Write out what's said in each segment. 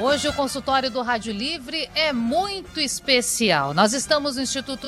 Hoje o consultório do Rádio Livre é muito especial. Nós estamos no Instituto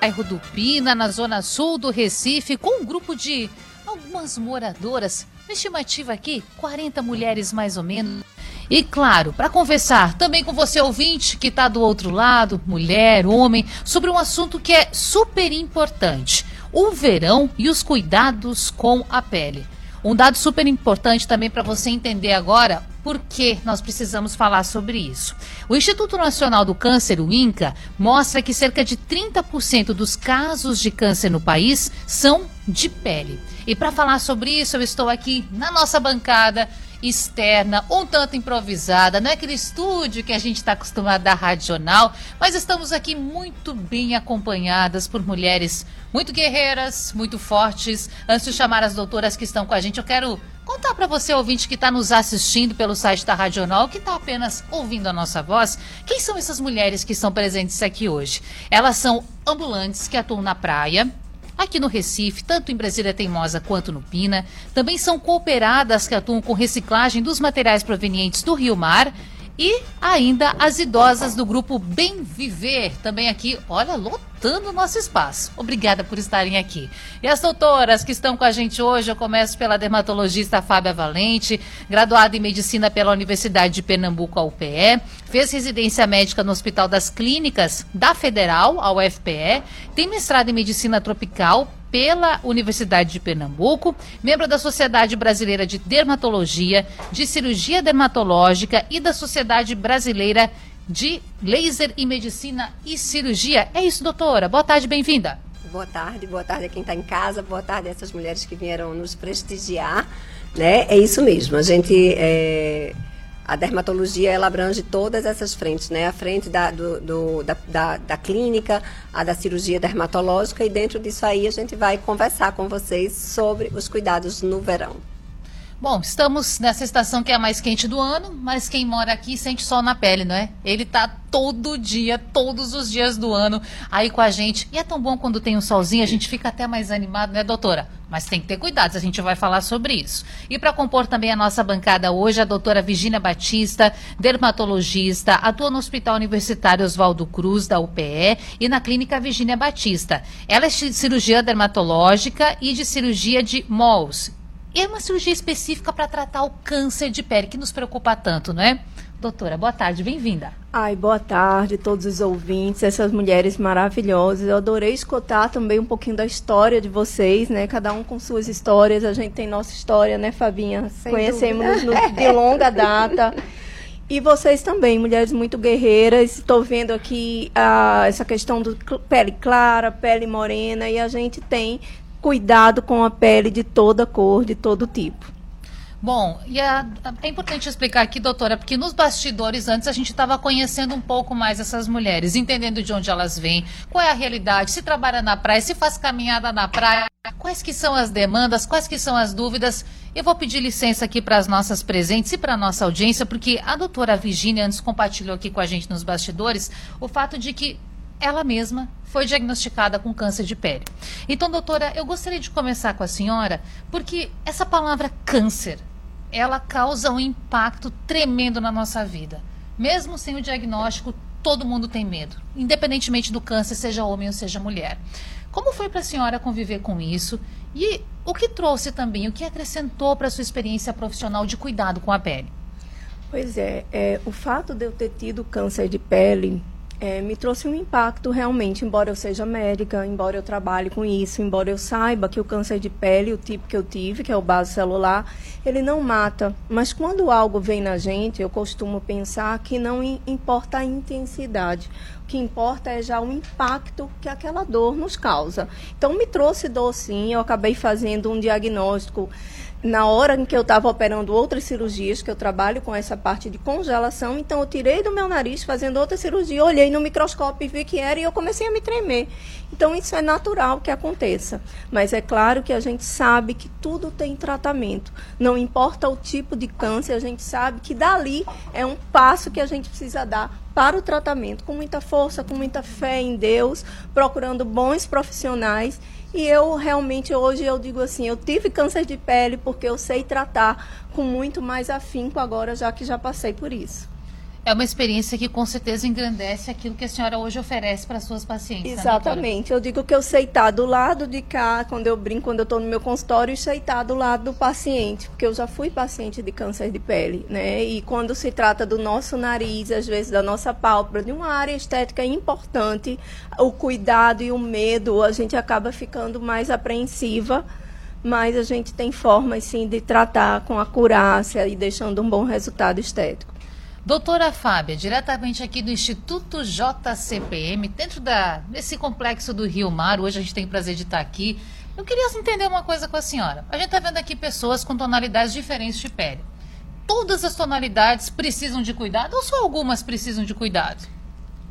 bairro do Pina, na zona sul do Recife, com um grupo de algumas moradoras. Uma estimativa aqui, 40 mulheres mais ou menos. E claro, para conversar também com você ouvinte que está do outro lado, mulher, homem, sobre um assunto que é super importante: o verão e os cuidados com a pele. Um dado super importante também para você entender agora por que nós precisamos falar sobre isso. O Instituto Nacional do Câncer, o INCA, mostra que cerca de 30% dos casos de câncer no país são de pele. E para falar sobre isso, eu estou aqui na nossa bancada externa, um tanto improvisada, não é aquele estúdio que a gente está acostumado da Rádio Jornal, mas estamos aqui muito bem acompanhadas por mulheres muito guerreiras, muito fortes. Antes de chamar as doutoras que estão com a gente, eu quero contar para você, ouvinte, que está nos assistindo pelo site da Rádio Jornal, que está apenas ouvindo a nossa voz, quem são essas mulheres que estão presentes aqui hoje? Elas são ambulantes que atuam na praia, aqui no Recife, tanto em Brasília Teimosa quanto no Pina. Também são cooperadas que atuam com reciclagem dos materiais provenientes do Rio Mar. E ainda as idosas do grupo Bem Viver, também aqui, olha, lotando o nosso espaço. Obrigada por estarem aqui. E as doutoras que estão com a gente hoje, eu começo pela dermatologista Fábia Valente, graduada em medicina pela Universidade de Pernambuco, a UPE, fez residência médica no Hospital das Clínicas da Federal, a UFPE, tem mestrado em medicina tropical pela Universidade de Pernambuco, membro da Sociedade Brasileira de Dermatologia, de Cirurgia Dermatológica e da Sociedade Brasileira de Laser e Medicina e Cirurgia. É isso, doutora. Boa tarde, bem-vinda. Boa tarde, boa tarde a quem está em casa, boa tarde a essas mulheres que vieram nos prestigiar. Né? É isso mesmo, a gente é, a dermatologia ela abrange todas essas frentes, né? A frente da, do, do, da, da, da, clínica, a da cirurgia dermatológica, e dentro disso aí a gente vai conversar com vocês sobre os cuidados no verão. Bom, estamos nessa estação que é a mais quente do ano, mas quem mora aqui sente sol na pele, não é? Ele está todo dia, todos os dias do ano aí com a gente. E é tão bom quando tem um solzinho, a gente fica até mais animado, né, doutora? Mas tem que ter cuidado, a gente vai falar sobre isso. E para compor também a nossa bancada hoje, a doutora Virginia Batista, dermatologista, atua no Hospital Universitário Oswaldo Cruz, da UPE, e na Clínica Virginia Batista. Ela é cirurgia dermatológica e de cirurgia de MOLS, é uma cirurgia específica para tratar o câncer de pele, que nos preocupa tanto, não é? Doutora, boa tarde, bem-vinda. Ai, boa tarde todos os ouvintes, essas mulheres maravilhosas. Eu adorei escutar também um pouquinho da história de vocês, né? Cada um com suas histórias. A gente tem nossa história, né, Fabinha? Sem Conhecemos de longa data. E vocês também, mulheres muito guerreiras. Estou vendo aqui ah, essa questão do pele clara, pele morena, e a gente tem cuidado com a pele de toda cor, de todo tipo. Bom, e é, é, importante explicar aqui, doutora, porque nos bastidores antes a gente estava conhecendo um pouco mais essas mulheres, entendendo de onde elas vêm, qual é a realidade, se trabalha na praia, se faz caminhada na praia, quais que são as demandas, quais que são as dúvidas. Eu vou pedir licença aqui para as nossas presentes e para a nossa audiência, porque a doutora Virginia antes compartilhou aqui com a gente nos bastidores o fato de que ela mesma foi diagnosticada com câncer de pele. Então, doutora, eu gostaria de começar com a senhora, porque essa palavra câncer, ela causa um impacto tremendo na nossa vida. Mesmo sem o diagnóstico, todo mundo tem medo, independentemente do câncer, seja homem ou seja mulher. Como foi para a senhora conviver com isso? E o que trouxe também, o que acrescentou para a sua experiência profissional de cuidado com a pele? Pois é, é, o fato de eu ter tido câncer de pele é, me trouxe um impacto realmente, embora eu seja médica, embora eu trabalhe com isso, embora eu saiba que o câncer de pele, o tipo que eu tive, que é o base celular, ele não mata. Mas quando algo vem na gente, eu costumo pensar que não importa a intensidade. O que importa é já o impacto que aquela dor nos causa. Então me trouxe dor sim, eu acabei fazendo um diagnóstico na hora em que eu estava operando outras cirurgias, que eu trabalho com essa parte de congelação, então eu tirei do meu nariz fazendo outra cirurgia, olhei no microscópio e vi que era e eu comecei a me tremer. Então isso é natural que aconteça, mas é claro que a gente sabe que tudo tem tratamento. Não importa o tipo de câncer, a gente sabe que dali é um passo que a gente precisa dar para o tratamento com muita força, com muita fé em Deus, procurando bons profissionais. E eu realmente hoje eu digo assim, eu tive câncer de pele porque eu sei tratar com muito mais afinco agora, já que já passei por isso. É uma experiência que com certeza engrandece aquilo que a senhora hoje oferece para suas pacientes. Né, Exatamente. Né, eu digo que eu sei estar do lado de cá, quando eu brinco, quando eu estou no meu consultório, e sei estar do lado do paciente, porque eu já fui paciente de câncer de pele, né? E quando se trata do nosso nariz, às vezes da nossa pálpebra, de uma área estética importante, o cuidado e o medo, a gente acaba ficando mais apreensiva mas a gente tem formas sim de tratar com acurácia e deixando um bom resultado estético. Doutora Fábia, diretamente aqui do Instituto JCPM, dentro da, desse complexo do Rio Mar, hoje a gente tem o prazer de estar aqui. Eu queria entender uma coisa com a senhora. A gente está vendo aqui pessoas com tonalidades diferentes de pele. Todas as tonalidades precisam de cuidado ou só algumas precisam de cuidado?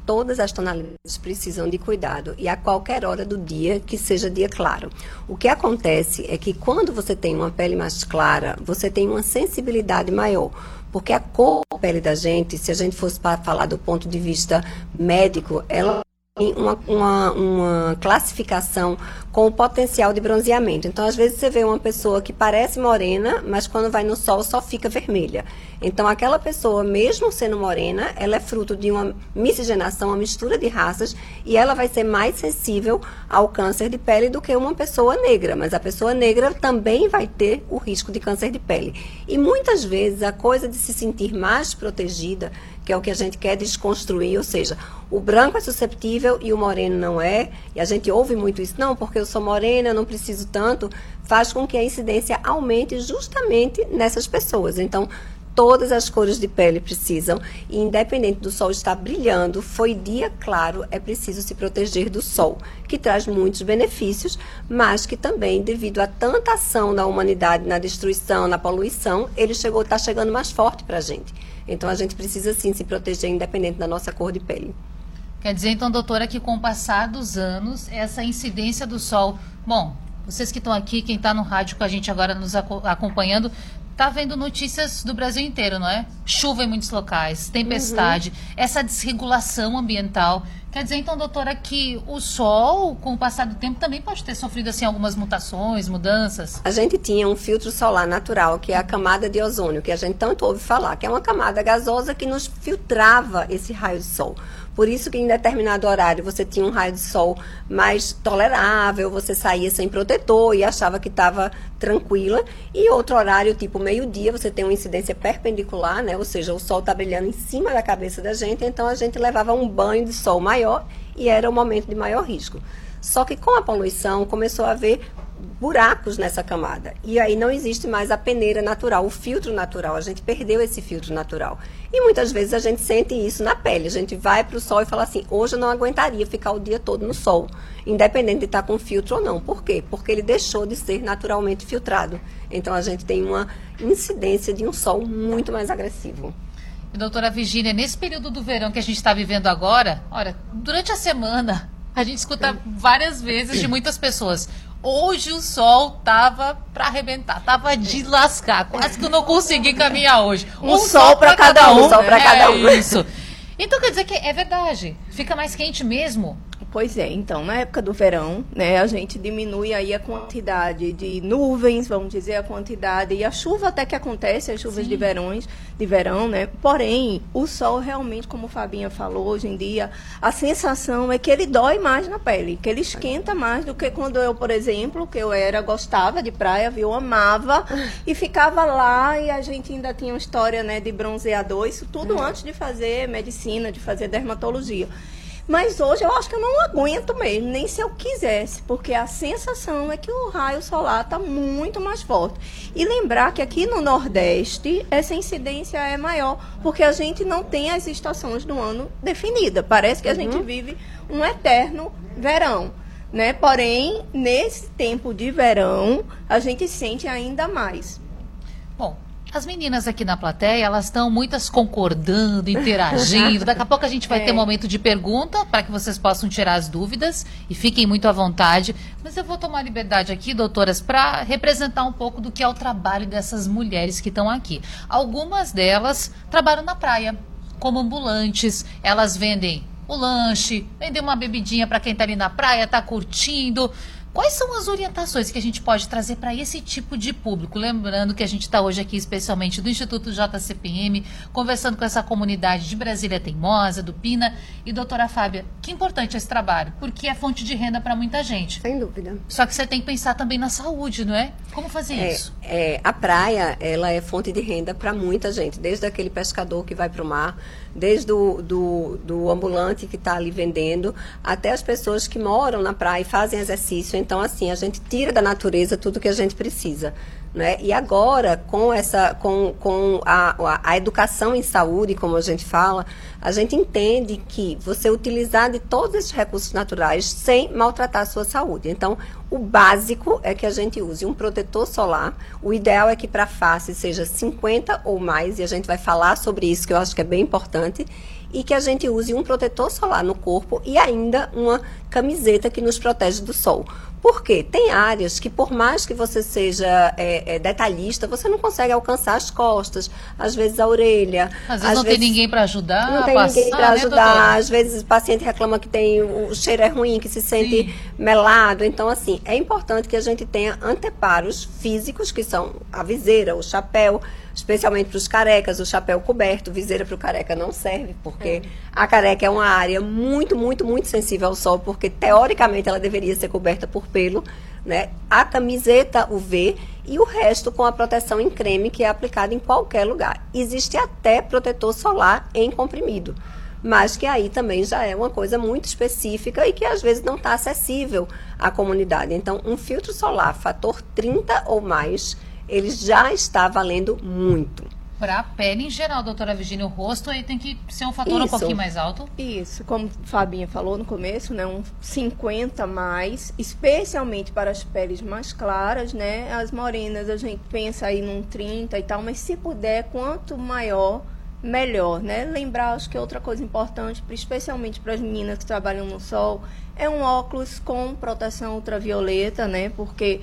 todas as tonalidades precisam de cuidado e a qualquer hora do dia que seja dia claro. O que acontece é que quando você tem uma pele mais clara, você tem uma sensibilidade maior. Porque a cor da pele da gente, se a gente fosse para falar do ponto de vista médico, ela uma, uma, uma, classificação com o potencial de bronzeamento. Então, às vezes, você vê uma pessoa que parece morena, mas quando vai no sol só fica vermelha. Então, aquela pessoa, mesmo sendo morena, ela é fruto de uma miscigenação, uma mistura de raças, e ela vai ser mais sensível ao câncer de pele do que uma pessoa negra. Mas a pessoa negra também vai ter o risco de câncer de pele. E muitas vezes a coisa de se sentir mais protegida, que é o que a gente quer desconstruir, ou seja, o branco é susceptível e o moreno não é, e a gente ouve muito isso, não, porque eu sou morena, não preciso tanto, faz com que a incidência aumente justamente nessas pessoas. Então, todas as cores de pele precisam, e independente do sol estar brilhando, foi dia claro, é preciso se proteger do sol, que traz muitos benefícios, mas que também, devido a tanta ação da humanidade na destruição, na poluição, ele chegou, está chegando mais forte para a gente. Então a gente precisa sim se proteger, independente da nossa cor de pele. Quer dizer, então, doutora, que com o passar dos anos, essa incidência do sol. Bom, vocês que estão aqui, quem está no rádio com a gente agora nos acompanhando, tá vendo notícias do Brasil inteiro, não é? Chuva em muitos locais, tempestade, uhum. essa desregulação ambiental. Quer dizer, então, doutora, que o sol, com o passar do tempo, também pode ter sofrido assim algumas mutações, mudanças? A gente tinha um filtro solar natural, que é a camada de ozônio, que a gente tanto ouve falar, que é uma camada gasosa que nos filtrava esse raio de sol. Por isso que em determinado horário você tinha um raio de sol mais tolerável, você saía sem protetor e achava que estava tranquila. E outro horário, tipo meio-dia, você tem uma incidência perpendicular, né? Ou seja, o sol está brilhando em cima da cabeça da gente, então a gente levava um banho de sol maior e era o momento de maior risco. Só que com a poluição começou a haver buracos nessa camada. E aí não existe mais a peneira natural, o filtro natural. A gente perdeu esse filtro natural. E muitas vezes a gente sente isso na pele. A gente vai para o sol e fala assim: hoje eu não aguentaria ficar o dia todo no sol, independente de estar com filtro ou não. Por quê? Porque ele deixou de ser naturalmente filtrado. Então a gente tem uma incidência de um sol muito mais agressivo. E, doutora Virginia, nesse período do verão que a gente está vivendo agora, olha, durante a semana a gente escuta várias vezes de muitas pessoas. Hoje o sol tava para arrebentar, tava de lascar. Quase que eu não consegui caminhar hoje. Um, um sol, sol para cada, um. Um sol para é cada um. Isso. Então quer dizer que é verdade. Fica mais quente mesmo. Pois é, então, na época do verão, né, a gente diminui aí a quantidade de nuvens, vamos dizer, a quantidade, e a chuva até que acontece, as chuvas de, verões, de verão, né? Porém, o sol realmente, como Fabinha falou, hoje em dia, a sensação é que ele dói mais na pele, que ele esquenta mais do que quando eu, por exemplo, que eu era, gostava de praia, viu, amava, e ficava lá, e a gente ainda tinha uma história, né, de bronzeador, isso tudo uhum. antes de fazer medicina, de fazer dermatologia. Mas hoje eu acho que eu não aguento mesmo, nem se eu quisesse, porque a sensação é que o raio solar está muito mais forte. E lembrar que aqui no Nordeste essa incidência é maior, porque a gente não tem as estações do ano definida. Parece que a uhum. gente vive um eterno verão. Né? Porém, nesse tempo de verão, a gente sente ainda mais. As meninas aqui na plateia, elas estão muitas concordando, interagindo. Daqui a pouco a gente vai é. ter um momento de pergunta para que vocês possam tirar as dúvidas e fiquem muito à vontade. Mas eu vou tomar liberdade aqui, doutoras, para representar um pouco do que é o trabalho dessas mulheres que estão aqui. Algumas delas trabalham na praia. como ambulantes. Elas vendem o lanche, vendem uma bebidinha para quem está ali na praia, está curtindo. Quais são as orientações que a gente pode trazer para esse tipo de público? Lembrando que a gente está hoje aqui, especialmente do Instituto JCPM, conversando com essa comunidade de Brasília Teimosa, do Pina. E, doutora Fábia, que importante esse trabalho, porque é fonte de renda para muita gente. Sem dúvida. Só que você tem que pensar também na saúde, não é? Como fazer é, isso? É, a praia, ela é fonte de renda para muita gente, desde aquele pescador que vai para o mar, desde o do, do ambulante que está ali vendendo, até as pessoas que moram na praia e fazem exercício. Então, assim, a gente tira da natureza tudo que a gente precisa. Né? E agora, com, essa, com, com a, a, educação em saúde, como a gente fala, a gente entende que você utilizar de todos esses recursos naturais sem maltratar a sua saúde. Então, o básico é que a gente use um protetor solar. O ideal é que para a face seja 50 ou mais, e a gente vai falar sobre isso, que eu acho que é bem importante e que a gente use um protetor solar no corpo e ainda uma camiseta que nos protege do sol. Por quê? Tem áreas que, por mais que você seja é, é, detalhista, você não consegue alcançar as costas, às vezes a orelha. Às vezes às não vezes, tem ninguém para ajudar. Não tem passar, ninguém para né, ajudar. Né, às vezes o paciente reclama que tem o cheiro é ruim, que se sente Sim. melado. Então, assim, é importante que a gente tenha anteparos físicos, que são a viseira, o chapéu especialmente para os carecas, o chapéu coberto, viseira para o careca não serve, porque é. a careca é uma área muito, muito, muito sensível ao sol, porque teoricamente ela deveria ser coberta por pelo, né? A camiseta UV e o resto com a proteção em creme que é aplicada em qualquer lugar. Existe até protetor solar em comprimido mas que aí também já é uma coisa muito específica e que às vezes não está acessível à comunidade. Então, um filtro solar fator 30 ou mais ele já está valendo muito. Para a pele em geral, doutora Virginia, o rosto aí tem que ser um fator Isso. um pouquinho mais alto? Isso, como Fabinha falou no começo, né, um 50 mais, especialmente para as peles mais claras, né? As morenas a gente pensa aí num 30 e tal, mas se puder, quanto maior, melhor, né? Lembrar, acho que outra coisa importante, especialmente para as meninas que trabalham no sol, é um óculos com proteção ultravioleta, né? Porque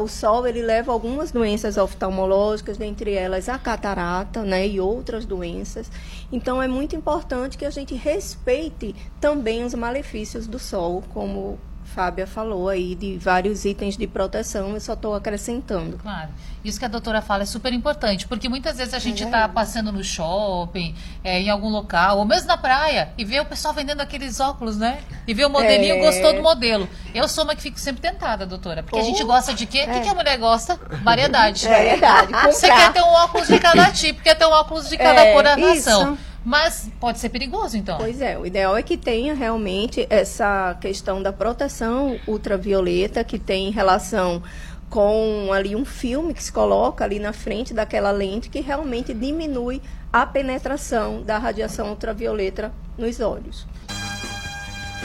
o sol ele leva algumas doenças oftalmológicas, dentre elas a catarata, né, e outras doenças. Então é muito importante que a gente respeite também os malefícios do sol, como Fábia falou aí de vários itens de proteção, eu só estou acrescentando. Claro. Isso que a doutora fala é super importante, porque muitas vezes a gente está é. passando no shopping, é, em algum local, ou mesmo na praia, e vê o pessoal vendendo aqueles óculos, né? E vê o modelinho, é. gostou do modelo. Eu sou uma que fico sempre tentada, doutora, porque a gente gosta de quê? O que, é. que a mulher gosta? Variedade. Variedade. Você quer ter um óculos de cada tipo, quer ter um óculos de cada é, coloração. Isso. Mas pode ser perigoso, então. Pois é, o ideal é que tenha realmente essa questão da proteção ultravioleta, que tem relação com ali um filme que se coloca ali na frente daquela lente que realmente diminui a penetração da radiação ultravioleta nos olhos.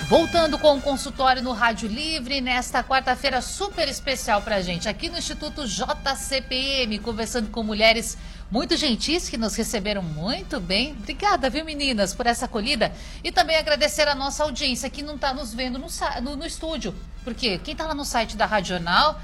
Voltando com o consultório no Rádio Livre, nesta quarta-feira super especial para gente, aqui no Instituto JCPM, conversando com mulheres muito gentis que nos receberam muito bem. Obrigada, viu, meninas, por essa acolhida. E também agradecer a nossa audiência que não está nos vendo no, no, no estúdio. Porque quem está lá no site da Radional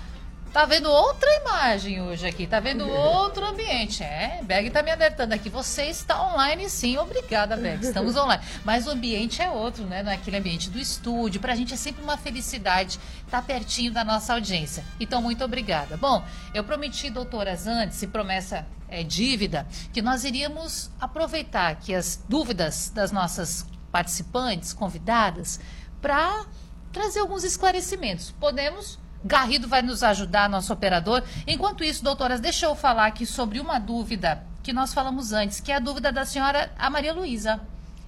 Tá vendo outra imagem hoje aqui, tá vendo outro ambiente. É, Berg tá me alertando aqui. Você está online sim, obrigada, Berg. Estamos online. Mas o ambiente é outro, né? Não é aquele ambiente do estúdio. Pra gente é sempre uma felicidade estar tá pertinho da nossa audiência. Então, muito obrigada. Bom, eu prometi, doutoras, antes, e promessa é dívida, que nós iríamos aproveitar aqui as dúvidas das nossas participantes, convidadas, para trazer alguns esclarecimentos. Podemos Garrido vai nos ajudar, nosso operador. Enquanto isso, doutoras, deixa eu falar aqui sobre uma dúvida que nós falamos antes, que é a dúvida da senhora a Maria Luísa.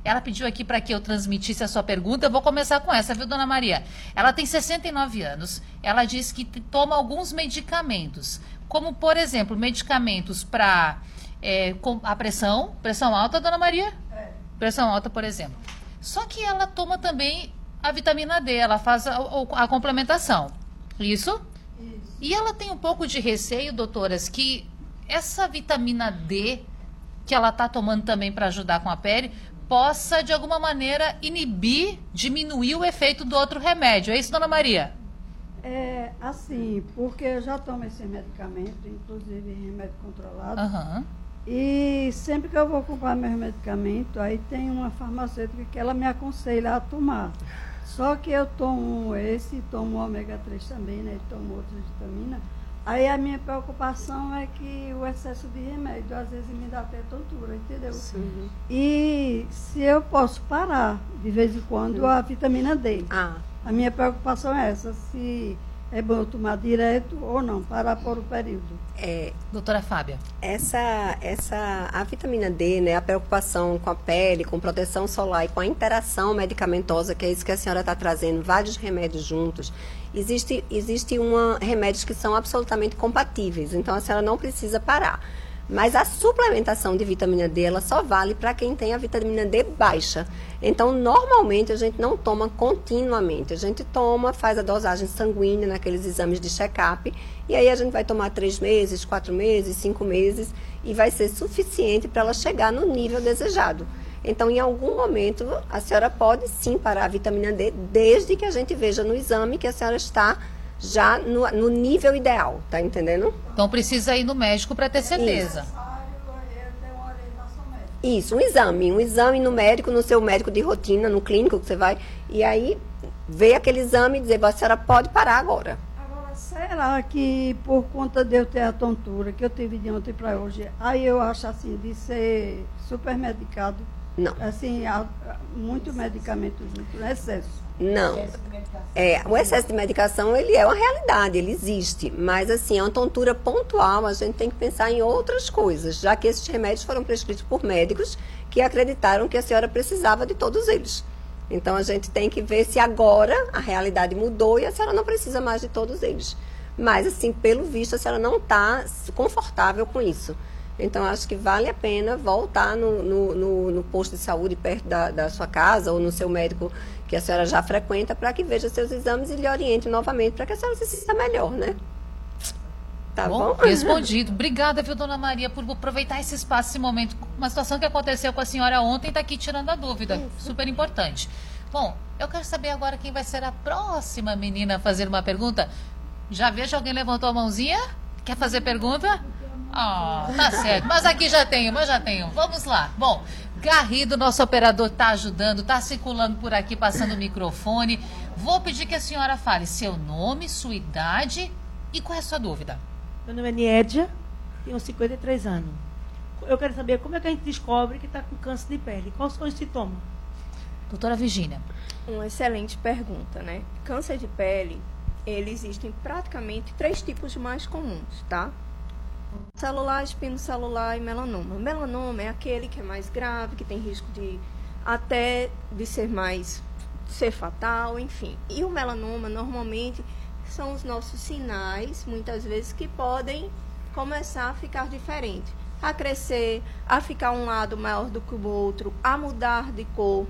Ela pediu aqui para que eu transmitisse a sua pergunta. Eu vou começar com essa, viu, dona Maria? Ela tem 69 anos. Ela diz que toma alguns medicamentos, como, por exemplo, medicamentos para é, a pressão, pressão alta, dona Maria? É. Pressão alta, por exemplo. Só que ela toma também a vitamina D, ela faz a, a complementação. Isso? Isso. E ela tem um pouco de receio, doutoras, que essa vitamina D que ela está tomando também para ajudar com a pele possa, de alguma maneira, inibir, diminuir o efeito do outro remédio. É isso, dona Maria? É assim, porque eu já tomo esse medicamento, inclusive remédio controlado. Uhum. E sempre que eu vou comprar meus medicamentos, aí tem uma farmacêutica que ela me aconselha a tomar. Só que eu tomo esse, tomo ômega 3 também, né? Tomo outras vitaminas. Aí a minha preocupação é que o excesso de remédio às vezes me dá até tontura, entendeu? Sim. E se eu posso parar de vez em quando a vitamina D. Ah. A minha preocupação é essa, se é bom tomar direto ou não, parar por um período. É, Doutora Fábia. Essa, essa, a vitamina D, né, a preocupação com a pele, com proteção solar e com a interação medicamentosa, que é isso que a senhora está trazendo, vários remédios juntos, existe, existe uma, remédios que são absolutamente compatíveis, então a senhora não precisa parar. Mas a suplementação de vitamina D, ela só vale para quem tem a vitamina D baixa. Então, normalmente, a gente não toma continuamente. A gente toma, faz a dosagem sanguínea naqueles exames de check-up, e aí a gente vai tomar três meses, quatro meses, cinco meses, e vai ser suficiente para ela chegar no nível desejado. Então, em algum momento, a senhora pode sim parar a vitamina D, desde que a gente veja no exame que a senhora está já no, no nível ideal, tá entendendo? Então precisa ir no médico para ter certeza. Isso. Isso, um exame, um exame no médico, no seu médico de rotina, no clínico que você vai, e aí ver aquele exame e dizer, a senhora pode parar agora. Agora, será que por conta de eu ter a tontura que eu tive de ontem para hoje, aí eu acho assim, de ser super medicado? Não. Assim, muito medicamento junto, excesso. Não. É, o excesso de medicação, ele é uma realidade, ele existe. Mas, assim, é uma tontura pontual, a gente tem que pensar em outras coisas, já que esses remédios foram prescritos por médicos que acreditaram que a senhora precisava de todos eles. Então, a gente tem que ver se agora a realidade mudou e a senhora não precisa mais de todos eles. Mas, assim, pelo visto, a senhora não está confortável com isso. Então, acho que vale a pena voltar no, no, no, no posto de saúde perto da, da, sua casa ou no seu médico que a senhora já frequenta para que veja seus exames e lhe oriente novamente para que a senhora se sinta melhor, né? Tá bom? bom? Respondido. Obrigada, viu, dona Maria, por aproveitar esse espaço, esse momento. Uma situação que aconteceu com a senhora ontem está aqui tirando a dúvida. Isso. Super importante. Bom, eu quero saber agora quem vai ser a próxima menina a fazer uma pergunta. Já vejo alguém levantou a mãozinha? Quer fazer pergunta? Ah, tá certo. Mas aqui já tenho, mas já tenho. Vamos lá. Bom, Garrido, nosso operador, está ajudando, está circulando por aqui, passando o microfone. Vou pedir que a senhora fale seu nome, sua idade e qual é a sua dúvida. Meu nome é Niedia, tenho 53 anos. Eu quero saber como é que a gente descobre que está com câncer de pele. Quais são os sintomas? Doutora Virginia. Uma excelente pergunta, né? Câncer de pele, ele existe em praticamente três tipos mais comuns, tá? Celular, espinocelular e melanoma. Melanoma é aquele que é mais grave, que tem risco de até de ser mais ser fatal, enfim. E o melanoma normalmente são os nossos sinais, muitas vezes que podem começar a ficar diferente, a crescer, a ficar um lado maior do que o outro, a mudar de cor,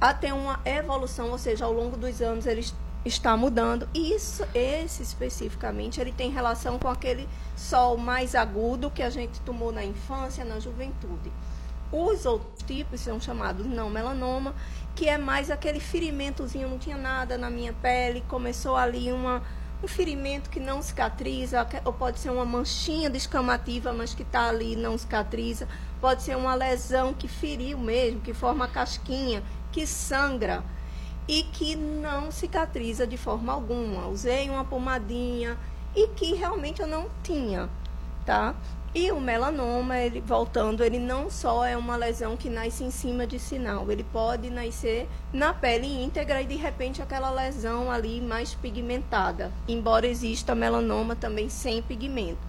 a ter uma evolução, ou seja, ao longo dos anos eles está mudando. E isso, esse especificamente, ele tem relação com aquele sol mais agudo que a gente tomou na infância, na juventude. Os outros tipos são chamados não melanoma, que é mais aquele ferimentozinho, não tinha nada na minha pele, começou ali uma, um ferimento que não cicatriza, ou pode ser uma manchinha descamativa, mas que está ali e não cicatriza, pode ser uma lesão que feriu mesmo, que forma casquinha, que sangra e que não cicatriza de forma alguma. Usei uma pomadinha e que realmente eu não tinha, tá? E o melanoma, ele voltando, ele não só é uma lesão que nasce em cima de sinal, ele pode nascer na pele íntegra e de repente aquela lesão ali mais pigmentada, embora exista melanoma também sem pigmento.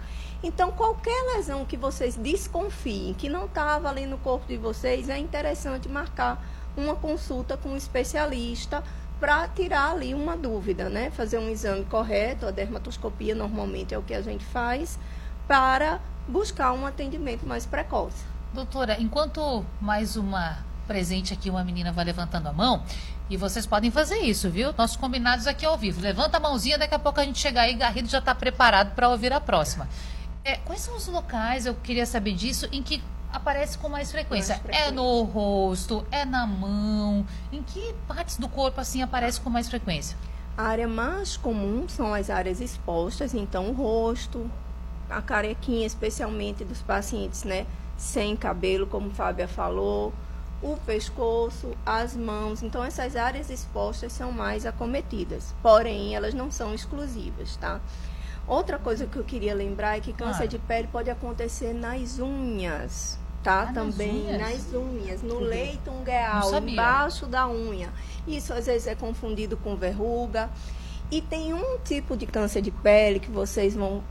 Então, qualquer lesão que vocês desconfiem que não estava ali no corpo de vocês, é interessante marcar uma consulta com um especialista para tirar ali uma dúvida, né? Fazer um exame correto, a dermatoscopia normalmente é o que a gente faz, para buscar um atendimento mais precoce. Doutora, enquanto mais uma presente aqui, uma menina vai levantando a mão, e vocês podem fazer isso, viu? Nossos combinados aqui ao vivo. Levanta a mãozinha, daqui a pouco a gente chega aí, Garrido já está preparado para ouvir a próxima. É, quais são os locais, eu queria saber disso, em que aparece com mais frequência? mais frequência? É no rosto, é na mão? Em que partes do corpo assim aparece com mais frequência? A área mais comum são as áreas expostas, então o rosto, a carequinha, especialmente dos pacientes, né? sem cabelo, como Fábia falou, o pescoço, as mãos. Então, essas áreas expostas são mais acometidas, porém, elas não são exclusivas, tá? Outra coisa que eu queria lembrar é que câncer ah. de pele pode acontecer nas unhas, tá? Ah, Também nas unhas, nas unhas no leito ungueal, embaixo da unha. Isso às vezes é confundido com verruga. E tem um tipo de câncer de pele que vocês vão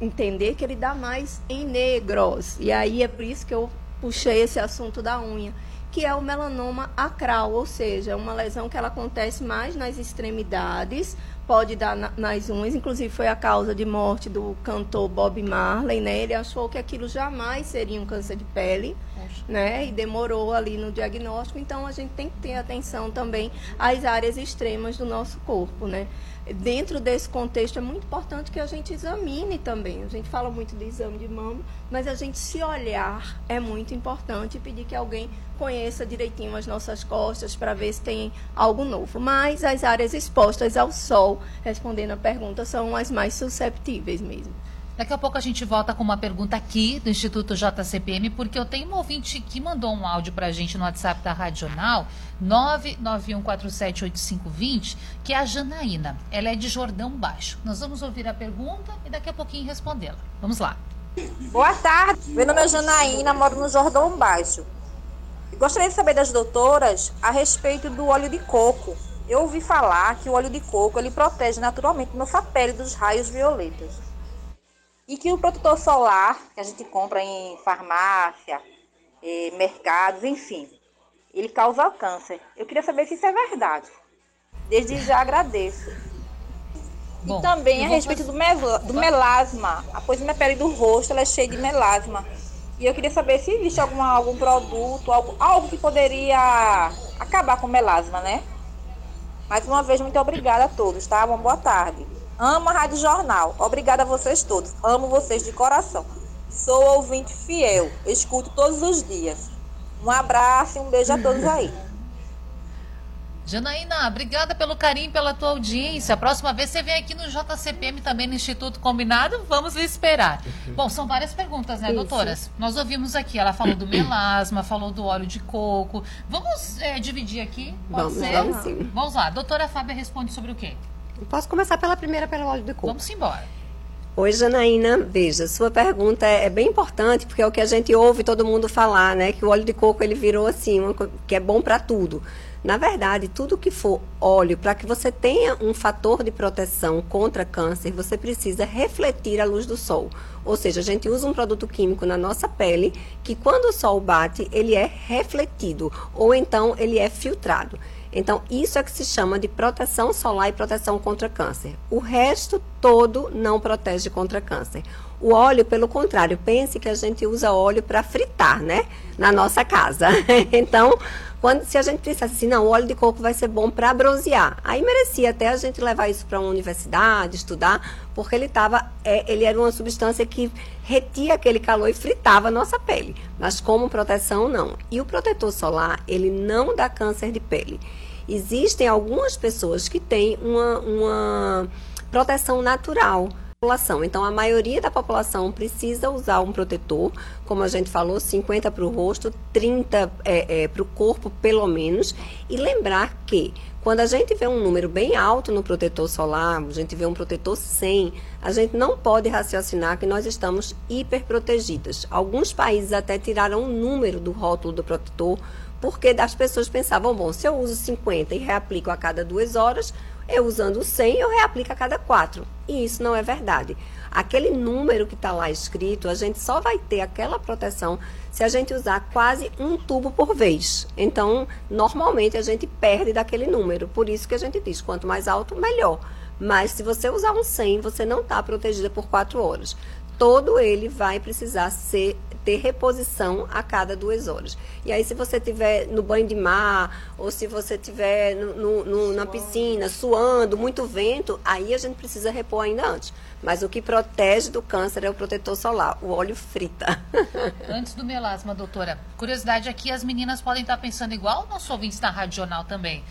entender que ele dá mais em negros. E aí é por isso que eu puxei esse assunto da unha que é o melanoma acral, ou seja, é uma lesão que ela acontece mais nas extremidades, pode dar na, nas unhas, inclusive foi a causa de morte do cantor Bob Marley, né? Ele achou que aquilo jamais seria um câncer de pele, Poxa. né? E demorou ali no diagnóstico, então a gente tem que ter atenção também às áreas extremas do nosso corpo, né? dentro desse contexto é muito importante que a gente examine também. A gente fala muito de exame de mama, mas a gente se olhar é muito importante e pedir que alguém conheça direitinho as nossas costas para ver se tem algo novo. Mas as áreas expostas ao sol, respondendo a pergunta, são as mais susceptíveis mesmo. Daqui a pouco a gente volta com uma pergunta aqui do Instituto JCPM, porque eu tenho um ouvinte que mandou um áudio para a gente no WhatsApp da Radional, 991478520, que é a Janaína. Ela é de Jordão Baixo. Nós vamos ouvir a pergunta e daqui a pouquinho respondê-la. Vamos lá. Boa tarde. Meu nome é Janaína, moro no Jordão Baixo. Gostaria de saber das doutoras a respeito do óleo de coco. Eu ouvi falar que o óleo de coco ele protege naturalmente nossa pele dos raios violetas. E que o protetor solar, que a gente compra em farmácia, eh, mercados, enfim, ele causa câncer. Eu queria saber se isso é verdade. Desde já agradeço. Bom, e também a respeito fazer... do, do melasma. Após minha pele do rosto, ela é cheia de melasma. E eu queria saber se existe alguma, algum produto, algo, algo que poderia acabar com melasma, né? Mais uma vez, muito obrigada a todos, tá? Uma boa tarde. Amo a Rádio Jornal. Obrigada a vocês todos. Amo vocês de coração. Sou ouvinte fiel. Escuto todos os dias. Um abraço e um beijo a todos aí. Janaína, obrigada pelo carinho, pela tua audiência. A próxima vez você vem aqui no JCPM, também no Instituto Combinado, vamos lhe esperar. Bom, são várias perguntas, né, Isso. doutoras? Nós ouvimos aqui, ela falou do melasma, falou do óleo de coco. Vamos é, dividir aqui? Pode vamos, ser? Vamos sim. Vamos lá, doutora Fábia responde sobre o quê? Posso começar pela primeira, pelo óleo de coco. Vamos embora. Oi, Janaína. Veja, sua pergunta é, é, bem importante porque é o que a gente ouve todo mundo falar, né? Que o óleo de coco ele virou assim, uma, que é bom para tudo. Na verdade, tudo que for óleo, para que você tenha um fator de proteção contra câncer, você precisa refletir a luz do sol. Ou seja, a gente usa um produto químico na nossa pele que quando o sol bate, ele é refletido ou então ele é filtrado. Então, isso é que se chama de proteção solar e proteção contra câncer. O resto todo não protege contra câncer. O óleo, pelo contrário, pense que a gente usa óleo para fritar, né? Na nossa casa. então, quando, se a gente pensasse assim, não, o óleo de coco vai ser bom para bronzear, aí merecia até a gente levar isso para uma universidade, estudar, porque ele tava, é, ele era uma substância que retia aquele calor e fritava a nossa pele. Mas como proteção, não. E o protetor solar, ele não dá câncer de pele. Existem algumas pessoas que têm uma, uma proteção natural. Então, a maioria da população precisa usar um protetor, como a gente falou, 50 para o rosto, 30 é, é, para o corpo, pelo menos. E lembrar que quando a gente vê um número bem alto no protetor solar, a gente vê um protetor 100, a gente não pode raciocinar que nós estamos hiperprotegidas. Alguns países até tiraram o número do rótulo do protetor, porque as pessoas pensavam, bom, se eu uso 50 e reaplico a cada duas horas, eu usando 100, eu reaplico a cada quatro. E isso não é verdade. Aquele número que está lá escrito, a gente só vai ter aquela proteção se a gente usar quase um tubo por vez. Então, normalmente a gente perde daquele número. Por isso que a gente diz, quanto mais alto, melhor. Mas se você usar um 100, você não está protegida por quatro horas. Todo ele vai precisar ser ter reposição a cada duas horas. E aí, se você estiver no banho de mar, ou se você estiver no, no, na piscina, suando, muito vento, aí a gente precisa repor ainda antes. Mas o que protege do câncer é o protetor solar, o óleo frita. Antes do melasma, doutora, curiosidade aqui, as meninas podem estar pensando igual o nosso ouvinte da Radional também.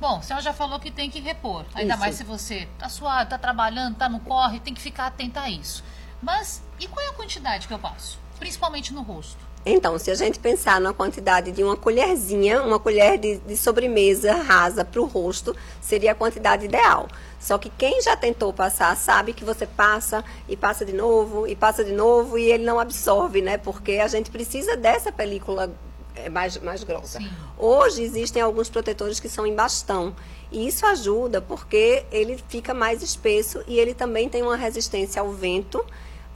Bom, a senhora já falou que tem que repor. Ainda isso. mais se você está suado, está trabalhando, está no corre, tem que ficar atenta a isso. Mas e qual é a quantidade que eu passo? principalmente no rosto. Então, se a gente pensar na quantidade de uma colherzinha, uma colher de, de sobremesa rasa para o rosto, seria a quantidade ideal. Só que quem já tentou passar sabe que você passa e passa de novo e passa de novo e ele não absorve, né? Porque a gente precisa dessa película é, mais, mais grossa. Sim. Hoje existem alguns protetores que são em bastão. E isso ajuda porque ele fica mais espesso e ele também tem uma resistência ao vento,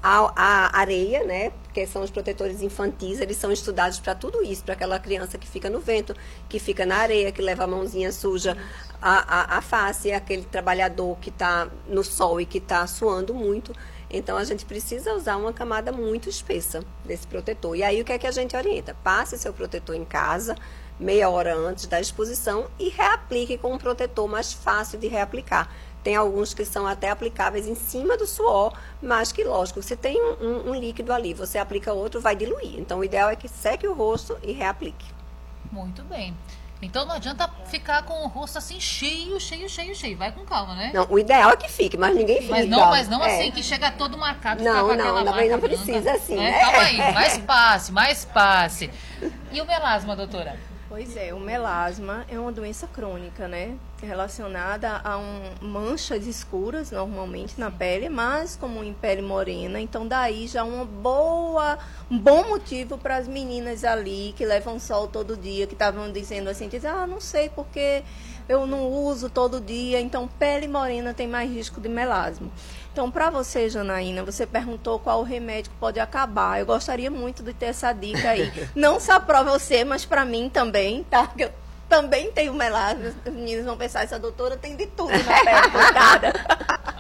à, à areia, né? Porque são os protetores infantis, eles são estudados para tudo isso, para aquela criança que fica no vento, que fica na areia, que leva a mãozinha suja à, à face, aquele trabalhador que está no sol e que está suando muito. Então a gente precisa usar uma camada muito espessa desse protetor. E aí o que é que a gente orienta? Passe seu protetor em casa, meia hora antes da exposição e reaplique com um protetor mais fácil de reaplicar. Tem alguns que são até aplicáveis em cima do suor, mas que, lógico, se tem um, um, um líquido ali, você aplica outro, vai diluir. Então, o ideal é que seque o rosto e reaplique. Muito bem. Então não adianta ficar com o rosto assim cheio, cheio, cheio, cheio. Vai com calma, né? Não, o ideal é que fique, mas ninguém fica. Mas não, mas não É. assim, que chega todo marcado. Não, fica com não, aquela também não marca precisa branca, assim, né? né? Calma aí, mais passe, mais passe. E o melasma, doutora? Pois é, o melasma é uma doença crônica, né? Relacionada a um, manchas escuras, normalmente, na pele, mais comum em pele morena. Então, daí já uma boa, um bom motivo para as meninas ali que levam sol todo dia, que estavam dizendo assim, dizem, ah, não sei porque eu não uso todo dia. Então, pele morena tem mais risco de melasma. Então, para você, Janaína, você perguntou qual o remédio que pode acabar. Eu gostaria muito de ter essa dica aí. Não só para você, mas para mim também, tá? Também tenho melasma. As meninas vão pensar, essa doutora tem de tudo na pele, coitada.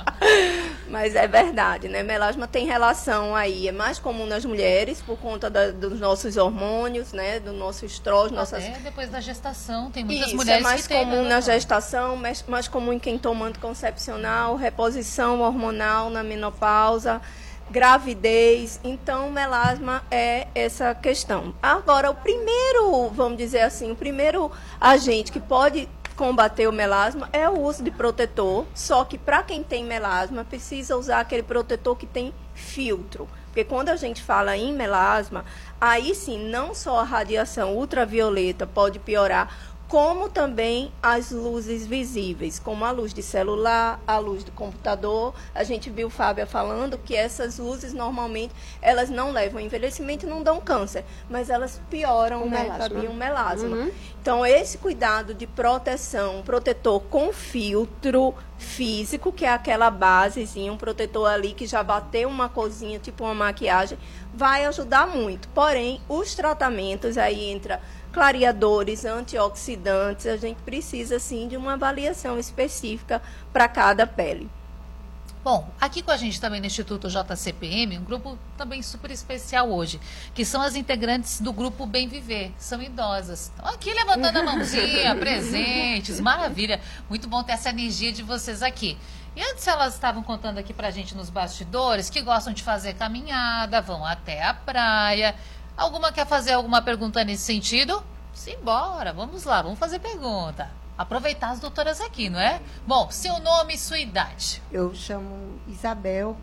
Mas é verdade, né? Melasma tem relação aí, é mais comum nas mulheres por conta da- dos nossos hormônios, né? Do nosso estrógeno, nossas Até depois da gestação, tem muitas isso, mulheres é mais que comum né, na gestação, mais, mais comum em quem toma anticoncepcional, reposição hormonal na menopausa, gravidez. Então, melasma é essa questão. Agora, o primeiro, vamos dizer assim, o primeiro agente que pode combater o melasma é o uso de protetor, só que para quem tem melasma precisa usar aquele protetor que tem filtro. Porque quando a gente fala em melasma, aí sim, não só a radiação ultravioleta pode piorar, como também as luzes visíveis, como a luz de celular, a luz do computador. A gente viu Fábia falando que essas luzes normalmente elas não levam envelhecimento não dão câncer, mas elas pioram O né, melasma. Um melasma. Uhum. Então, esse cuidado de proteção, protetor com filtro físico, que é aquela basezinha, um protetor ali que já bateu uma coisinha, tipo uma maquiagem, vai ajudar muito. Porém, os tratamentos aí entra clareadores, antioxidantes, a gente precisa sim de uma avaliação específica para cada pele. Bom, aqui com a gente também no Instituto JCPM, um grupo também super especial hoje, que são as integrantes do grupo Bem Viver, são idosas. Estão aqui levantando a mãozinha, presentes, maravilha. Muito bom ter essa energia de vocês aqui. E antes elas estavam contando aqui pra gente nos bastidores que gostam de fazer caminhada, vão até a praia. Alguma quer fazer alguma pergunta nesse sentido? Simbora, vamos lá, vamos fazer pergunta. Aproveitar as doutoras aqui, não é? Bom, seu nome e sua idade. Eu chamo Isabel,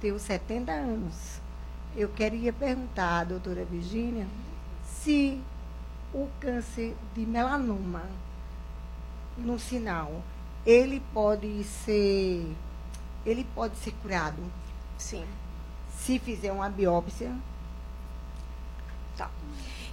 tenho 70 anos. Eu queria perguntar à doutora Virgínia se o câncer de melanoma no sinal, ele pode ser ele pode ser curado Sim. se fizer uma biópsia. Tá.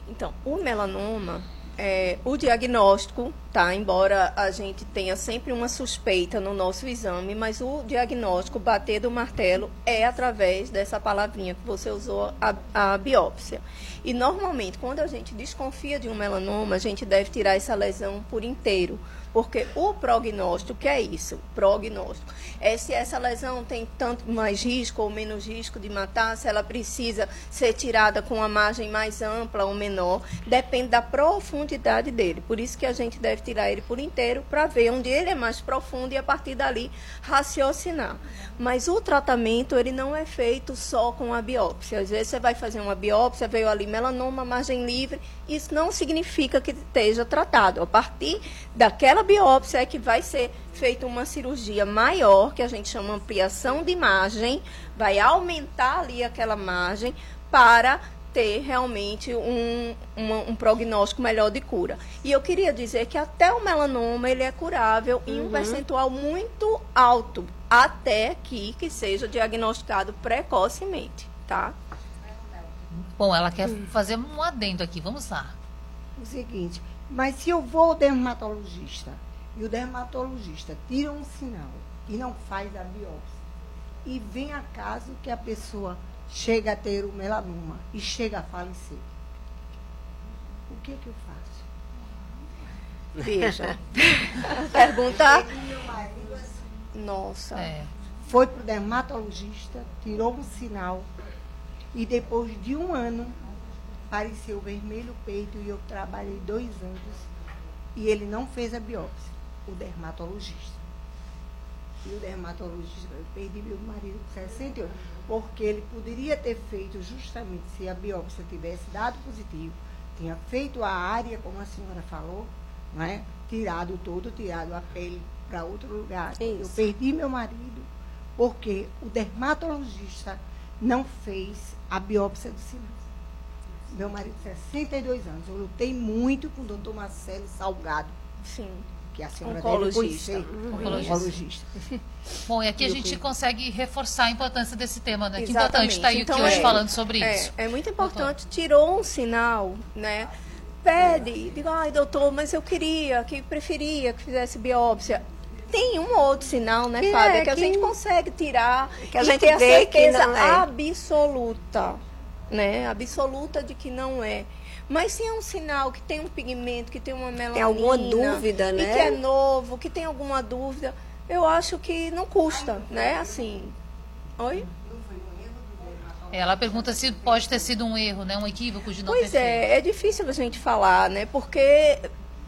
Então, o melanoma, é, o diagnóstico, tá? Embora a gente tenha sempre uma suspeita no nosso exame, mas o diagnóstico, bater do martelo, é através dessa palavrinha que você usou, a, a biópsia. E normalmente, quando a gente desconfia de um melanoma, a gente deve tirar essa lesão por inteiro. Porque o prognóstico, que é isso? Prognóstico. É se essa lesão tem tanto mais risco ou menos risco de matar, se ela precisa ser tirada com uma margem mais ampla ou menor, depende da profundidade dele. Por isso que a gente deve tirar ele por inteiro para ver onde ele é mais profundo e a partir dali raciocinar. Mas o tratamento ele não é feito só com a biópsia. Às vezes você vai fazer uma biópsia, veio ali melanoma, margem livre, isso não significa que esteja tratado. A partir daquela biópsia é que vai ser feita uma cirurgia maior, que a gente chama ampliação de margem, vai aumentar ali aquela margem para ter realmente um, uma, um prognóstico melhor de cura. E eu queria dizer que até o melanoma ele é curável em um percentual muito alto, até que, que seja diagnosticado precocemente, tá? Bom, ela quer fazer um adendo aqui. Vamos lá. o seguinte, mas se eu vou ao dermatologista e o dermatologista tira um sinal e não faz a biópsia, e vem a caso que a pessoa chega a ter o melanoma e chega a falecer, o que que eu faço? Veja. Pergunta. Meu marido assim, Nossa. É. foi para o dermatologista, tirou um sinal e depois de um ano apareceu vermelho o peito e eu trabalhei dois anos e ele não fez a biópsia, o dermatologista. E o dermatologista, eu perdi meu marido com 68, porque ele poderia ter feito justamente se a biópsia tivesse dado positivo, tinha feito a área, como a senhora falou, não é? tirado todo, tirado a pele para outro lugar. Eu Isso. perdi meu marido porque o dermatologista não fez a biópsia do sinal. Meu marido, 62 anos, eu lutei muito com o doutor Marcelo Salgado, Sim. que a senhora Oncologista. deve conhecer. Oncologista. Oncologista. Bom, e aqui a gente consegue reforçar a importância desse tema, né? Que Exatamente. importante estar aí Então, aqui hoje é- falando sobre É, isso. é muito importante. Tirou um sinal, né? Pede, diga, ai, doutor, mas eu queria, que preferia que fizesse biópsia. Tem um outro sinal, né, Que Fábio, é, que a que- gente consegue tirar que a gente ter a que certeza não é. absoluta, né? Absoluta de que não é. Mas se é um sinal que tem um pigmento, que tem uma melanina... alguma dúvida, E né? que é novo, que tem alguma dúvida, eu acho que não custa, né? Assim... Oi? Ela pergunta se pode ter sido um erro, né? Um equívoco de não Pois ter feito. é, é difícil a gente falar, né? Porque,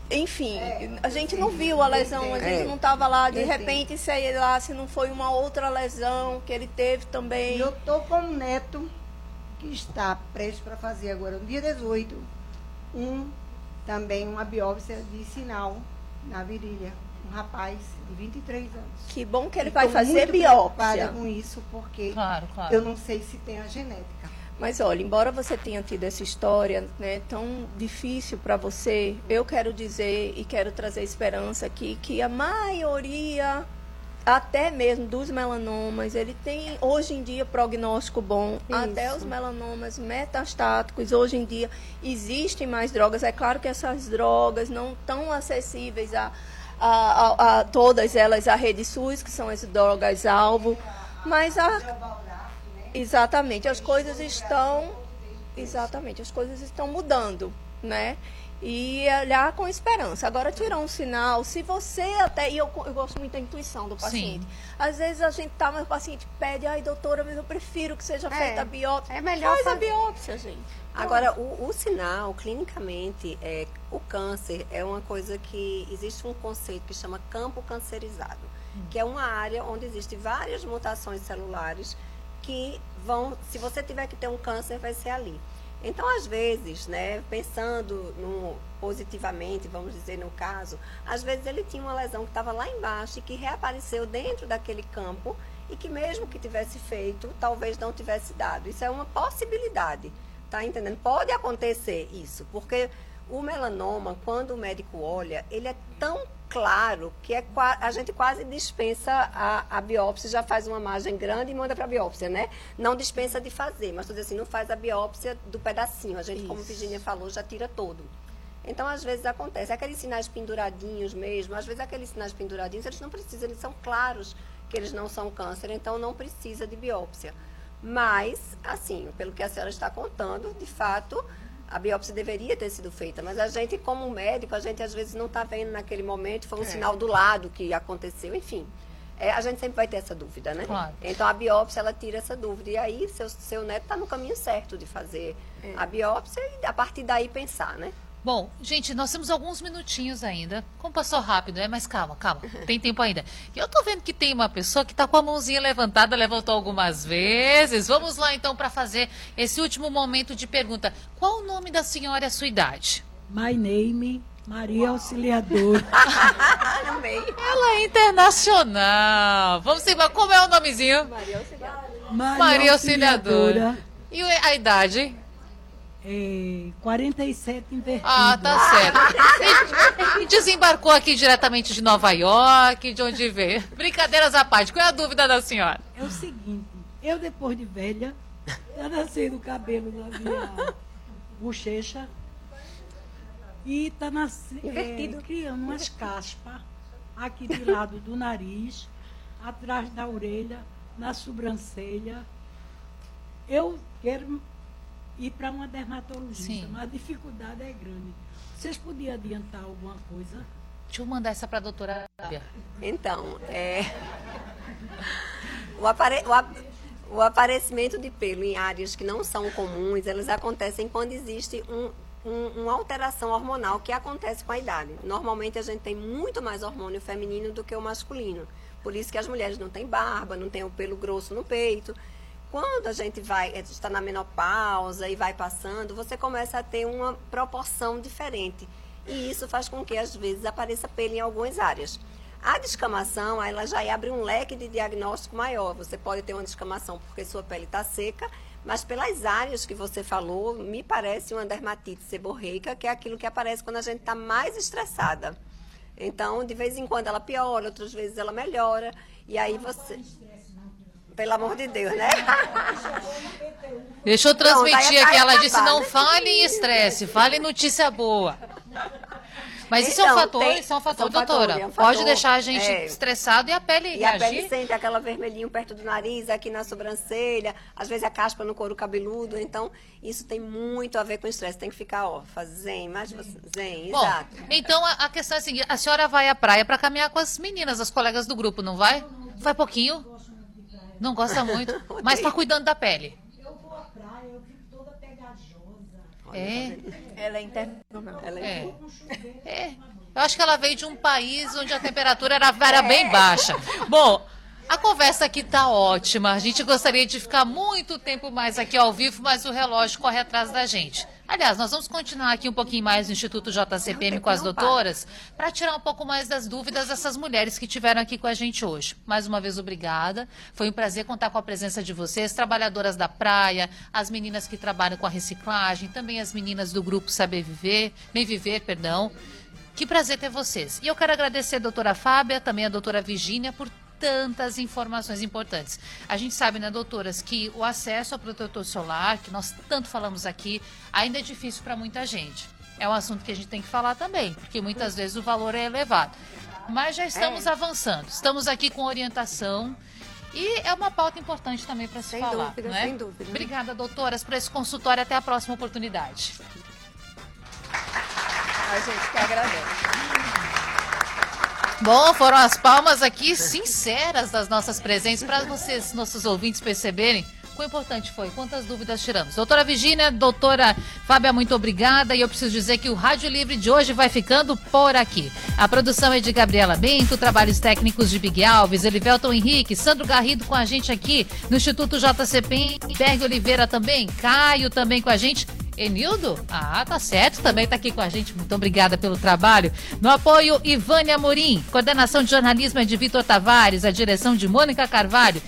enfim, a gente não viu a lesão, a gente É. não estava lá, de repente, sei lá, se não foi uma outra lesão que ele teve também. E eu estou com um neto que está prestes para fazer agora, no dia 18, um, também uma biópsia de sinal na virilha. Um rapaz de 23 anos. Que bom que ele E vai fazer muito preocupada biópsia. com isso, porque Claro, claro. eu não sei se tem a genética. Mas olha, embora você tenha tido essa história né, tão difícil para você, eu quero dizer e quero trazer esperança aqui que a maioria, até mesmo dos melanomas, ele tem hoje em dia prognóstico bom. Até os melanomas metastáticos, hoje em dia existem mais drogas. É claro que essas drogas não estão acessíveis a, a, a- a todas elas a rede SUS, que são as drogas alvo, mas a Exatamente, as coisas estão exatamente, as coisas estão mudando, né? E olhar com esperança. Agora tirar um sinal, se você até e eu, eu gosto muito da intuição do paciente. Às vezes a gente tá, mas o paciente pede, ai doutora, mas eu prefiro que seja É, feita a biópsia. é melhor Faz a fazer. biópsia, gente. Agora, o, o sinal, clinicamente, é, o câncer é uma coisa que existe um conceito que chama campo cancerizado, que é uma área onde existem várias mutações celulares que vão, se você tiver que ter um câncer, vai ser ali. Então, às vezes, né, pensando no, positivamente, vamos dizer no caso, às vezes ele tinha uma lesão que estava lá embaixo e que reapareceu dentro daquele campo e que mesmo que tivesse feito, talvez não tivesse dado. Isso é uma possibilidade, tá entendendo? Pode acontecer isso, porque o melanoma, quando o médico olha, ele é tão claro que é, a gente quase dispensa a, a biópsia, já faz uma margem grande e manda para a biópsia, né? Não dispensa de fazer, mas tudo assim, não faz a biópsia do pedacinho. A gente, como Virginia falou, já tira todo. Então, às vezes acontece. Aqueles sinais penduradinhos mesmo, às vezes aqueles sinais penduradinhos, eles não precisam, eles são claros que eles não são câncer, então não precisa de biópsia. Mas, assim, pelo que a senhora está contando, de fato, a biópsia deveria ter sido feita. Mas a gente, como médico, a gente às vezes não está vendo naquele momento, foi um sinal do lado que aconteceu, enfim. É, a gente sempre vai ter essa dúvida, né? Claro. Então a biópsia ela tira essa dúvida. E aí seu, seu neto está no caminho certo de fazer a biópsia e a partir daí pensar, né? Bom, gente, nós temos alguns minutinhos ainda. Como passou rápido, né? Mas calma, calma. Tem tempo ainda. E eu tô vendo que tem uma pessoa que tá com a mãozinha levantada, levantou algumas vezes. Vamos lá então para fazer esse último momento de pergunta. Qual o nome da senhora e a sua idade? My name, Maria Auxiliadora. Amei. Ela é internacional. Vamos embora. Como é o nomezinho? Maria, Maria Auxiliadora. E a idade? É, 47 invertido. Ah, tá certo. Desembarcou aqui diretamente de Nova York, de onde veio. Brincadeiras à parte, qual é a dúvida da senhora? É o seguinte, eu depois de velha, já nascendo o cabelo na minha bochecha e tá nascendo, Invertido. criando umas caspas aqui do lado do nariz, atrás da orelha, na sobrancelha. Eu quero ir para uma dermatologista, Sim. mas a dificuldade é grande. Vocês podiam adiantar alguma coisa? Deixa eu mandar essa pra doutora. Fábia. Então, é, o, apare- o ap- o aparecimento de pelo em áreas que não são comuns, elas acontecem quando existe um- um- uma alteração hormonal que acontece com a idade. Normalmente a gente tem muito mais hormônio feminino do que o masculino. Por isso que as mulheres não têm barba, não têm o pelo grosso no peito. Quando a gente vai, está na menopausa e vai passando, você começa a ter uma proporção diferente. E isso faz com que, às vezes, apareça pelo em algumas áreas. A descamação, ela já abre um leque de diagnóstico maior. Você pode ter uma descamação porque sua pele está seca, mas pelas áreas que você falou, me parece uma dermatite seborreica, que é aquilo que aparece quando a gente está mais estressada. Então, de vez em quando ela piora, outras vezes ela melhora. E aí você. Pelo amor de Deus, né? Deixa eu transmitir Pronto, aí aqui. tá Ela disse: não fale em estresse, fale em notícia boa. Mas isso é um Então, fator, tem- isso é um fator, doutora. é um Pode fator, deixar a gente é. estressado e a pele E a reagir. pele sente aquela vermelhinho perto do nariz, aqui na sobrancelha, às vezes a caspa no couro cabeludo. Então, isso tem muito a ver com estresse. Tem que ficar, ó, zen, você- zen, Bom, exato. então a, a questão é a seguinte: a senhora vai à praia para caminhar com as meninas, as colegas do grupo, não vai? Vai pouquinho? Não gosta muito, mas tá cuidando da pele. Eu vou à praia, eu fico toda pegajosa. É, Ela é internacional. Ela é... é. É. Eu acho que ela veio de um país onde a temperatura era, era bem baixa. Bom, a conversa aqui tá ótima. A gente gostaria de ficar muito tempo mais aqui ao vivo, mas o relógio corre atrás da gente. Aliás, nós vamos continuar aqui um pouquinho mais no Instituto JCPM com as doutoras para tirar um pouco mais das dúvidas dessas mulheres que tiveram aqui com a gente hoje. Mais uma vez, obrigada. Foi um prazer contar com a presença de vocês, trabalhadoras da praia, as meninas que trabalham com a reciclagem, também as meninas do grupo Saber Viver, Bem Viver, perdão. Que prazer ter vocês. E eu quero agradecer a doutora Fábia, também a doutora Virgínia, por tantas informações importantes. A gente sabe, né, doutoras, que o acesso ao protetor solar, que nós tanto falamos aqui, ainda é difícil para muita gente. É um assunto que a gente tem que falar também, porque muitas vezes o valor é elevado. Mas já estamos avançando. Estamos aqui com orientação. E é uma pauta importante também para se Sem falar. dúvida, não é? sem dúvida. Obrigada, doutoras, por esse consultório. Até a próxima oportunidade. A gente que agradece. Bom, foram as palmas aqui sinceras das nossas presentes para vocês, nossos ouvintes, perceberem quão importante foi, quantas dúvidas tiramos. Doutora Virgínia, doutora Fábia, muito obrigada. E eu preciso dizer que o Rádio Livre de hoje vai ficando por aqui. A produção é de Gabriela Bento, trabalhos técnicos de Big Alves, Elivelton Henrique, Sandro Garrido com a gente aqui no Instituto JCP, Berg Oliveira também, Caio também com a gente. Enildo? Ah, tá certo, também tá aqui com a gente. Muito obrigada pelo trabalho. No apoio, Ivânia Amorim. Coordenação de jornalismo é de Vitor Tavares. A direção de Mônica Carvalho.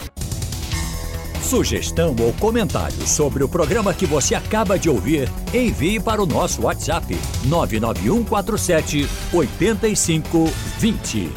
Sugestão ou comentário sobre o programa que você acaba de ouvir, envie para o nosso WhatsApp 99147 8520.